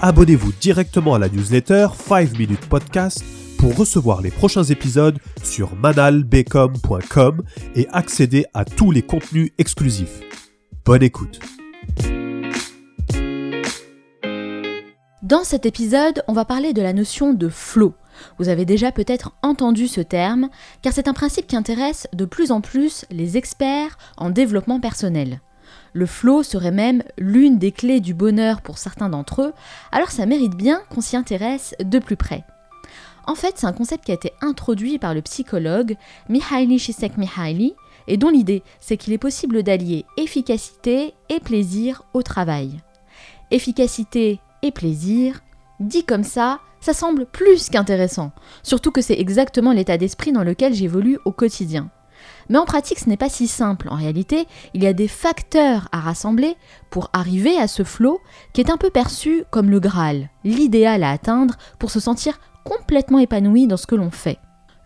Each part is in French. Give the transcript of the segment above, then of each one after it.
abonnez-vous directement à la newsletter 5 Minutes Podcast pour recevoir les prochains épisodes sur manalbecom.com et accéder à tous les contenus exclusifs. Bonne écoute. Dans cet épisode, on va parler de la notion de flow. Vous avez déjà peut-être entendu ce terme, car c'est un principe qui intéresse de plus en plus les experts en développement personnel. Le flow serait même l'une des clés du bonheur pour certains d'entre eux, alors ça mérite bien qu'on s'y intéresse de plus près. En fait, c'est un concept qui a été introduit par le psychologue Mihaly Csikszentmihalyi et dont l'idée, c'est qu'il est possible d'allier efficacité et plaisir au travail. Efficacité et plaisir, dit comme ça, ça semble plus qu'intéressant, surtout que c'est exactement l'état d'esprit dans lequel j'évolue au quotidien. Mais en pratique, ce n'est pas si simple. En réalité, il y a des facteurs à rassembler pour arriver à ce flow qui est un peu perçu comme le Graal, l'idéal à atteindre pour se sentir complètement épanoui dans ce que l'on fait.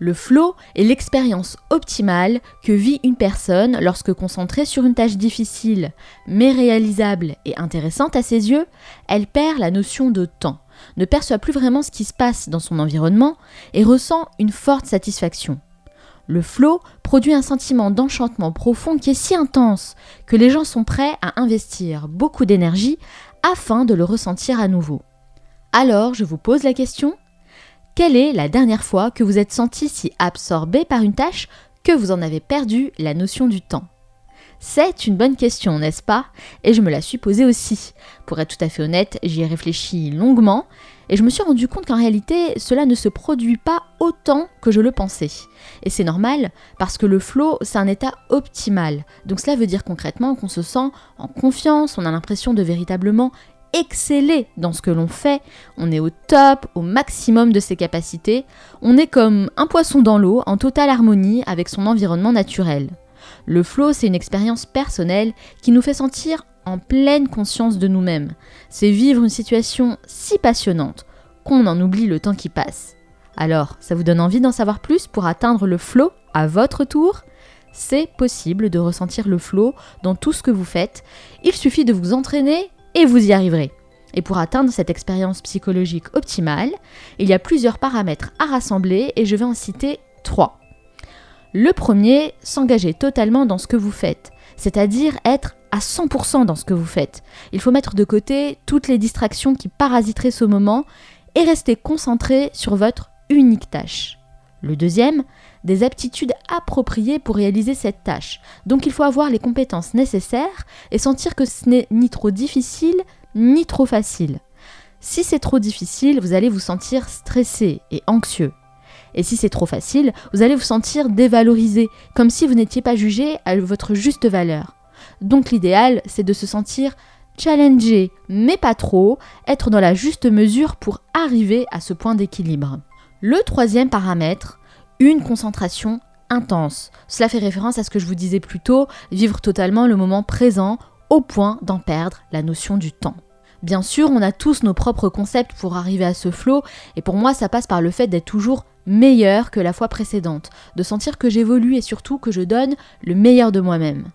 Le flow est l'expérience optimale que vit une personne lorsque concentrée sur une tâche difficile, mais réalisable et intéressante à ses yeux, elle perd la notion de temps, ne perçoit plus vraiment ce qui se passe dans son environnement et ressent une forte satisfaction. Le flow produit un sentiment d'enchantement profond qui est si intense que les gens sont prêts à investir beaucoup d'énergie afin de le ressentir à nouveau. Alors, je vous pose la question, quelle est la dernière fois que vous êtes senti si absorbé par une tâche que vous en avez perdu la notion du temps? C'est une bonne question, n'est-ce pas? Et je me la suis posée aussi. Pour être tout à fait honnête, j'y ai réfléchi longuement et je me suis rendu compte qu'en réalité, cela ne se produit pas autant que je le pensais. Et c'est normal parce que le flow, c'est un état optimal. Donc cela veut dire concrètement qu'on se sent en confiance, on a l'impression de véritablement exceller dans ce que l'on fait, on est au top, au maximum de ses capacités, on est comme un poisson dans l'eau en totale harmonie avec son environnement naturel. Le flow, c'est une expérience personnelle qui nous fait sentir en pleine conscience de nous-mêmes. C'est vivre une situation si passionnante qu'on en oublie le temps qui passe. Alors, ça vous donne envie d'en savoir plus pour atteindre le flow à votre tour? C'est possible de ressentir le flow dans tout ce que vous faites. Il suffit de vous entraîner et vous y arriverez. Et pour atteindre cette expérience psychologique optimale, il y a plusieurs paramètres à rassembler et je vais en citer trois. Le premier, s'engager totalement dans ce que vous faites, c'est-à-dire être à 100% dans ce que vous faites. Il faut mettre de côté toutes les distractions qui parasiteraient ce moment et rester concentré sur votre unique tâche. Le deuxième, des aptitudes appropriées pour réaliser cette tâche. Donc il faut avoir les compétences nécessaires et sentir que ce n'est ni trop difficile ni trop facile. Si c'est trop difficile, vous allez vous sentir stressé et anxieux. Et si c'est trop facile, vous allez vous sentir dévalorisé, comme si vous n'étiez pas jugé à votre juste valeur. Donc l'idéal, c'est de se sentir challengé, mais pas trop, être dans la juste mesure pour arriver à ce point d'équilibre. Le troisième paramètre, une concentration intense. Cela fait référence à ce que je vous disais plus tôt, vivre totalement le moment présent au point d'en perdre la notion du temps. Bien sûr, on a tous nos propres concepts pour arriver à ce flow, et pour moi, ça passe par le fait d'être toujours meilleur que la fois précédente, de sentir que j'évolue et surtout que je donne le meilleur de moi-même.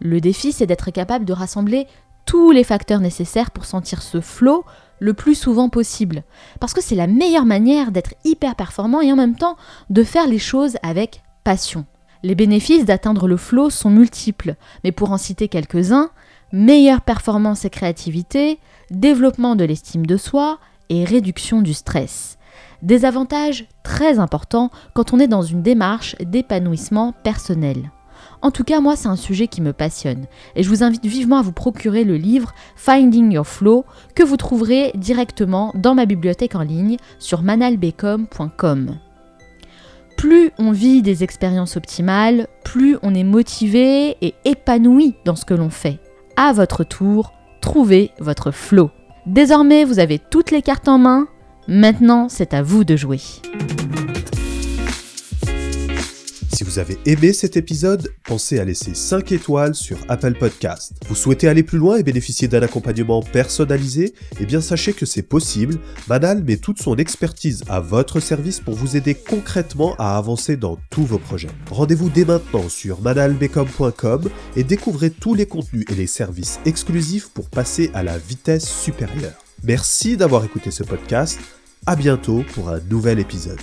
Le défi, c'est d'être capable de rassembler tous les facteurs nécessaires pour sentir ce flow le plus souvent possible. Parce que c'est la meilleure manière d'être hyper performant et en même temps de faire les choses avec passion. Les bénéfices d'atteindre le flow sont multiples, mais pour en citer quelques-uns, meilleure performance et créativité, développement de l'estime de soi et réduction du stress. Des avantages très importants quand on est dans une démarche d'épanouissement personnel. En tout cas, moi, c'est un sujet qui me passionne et je vous invite vivement à vous procurer le livre Finding Your Flow que vous trouverez directement dans ma bibliothèque en ligne sur manalbecom.com. Plus on vit des expériences optimales, plus on est motivé et épanoui dans ce que l'on fait. À votre tour, trouvez votre flow. Désormais, vous avez toutes les cartes en main Maintenant, c'est à vous de jouer. Si vous avez aimé cet épisode, pensez à laisser 5 étoiles sur Apple Podcast. Vous souhaitez aller plus loin et bénéficier d'un accompagnement personnalisé? Eh bien sachez que c'est possible. Manal met toute son expertise à votre service pour vous aider concrètement à avancer dans tous vos projets. Rendez-vous dès maintenant sur manalbecom.com et découvrez tous les contenus et les services exclusifs pour passer à la vitesse supérieure. Merci d'avoir écouté ce podcast. À bientôt pour un nouvel épisode.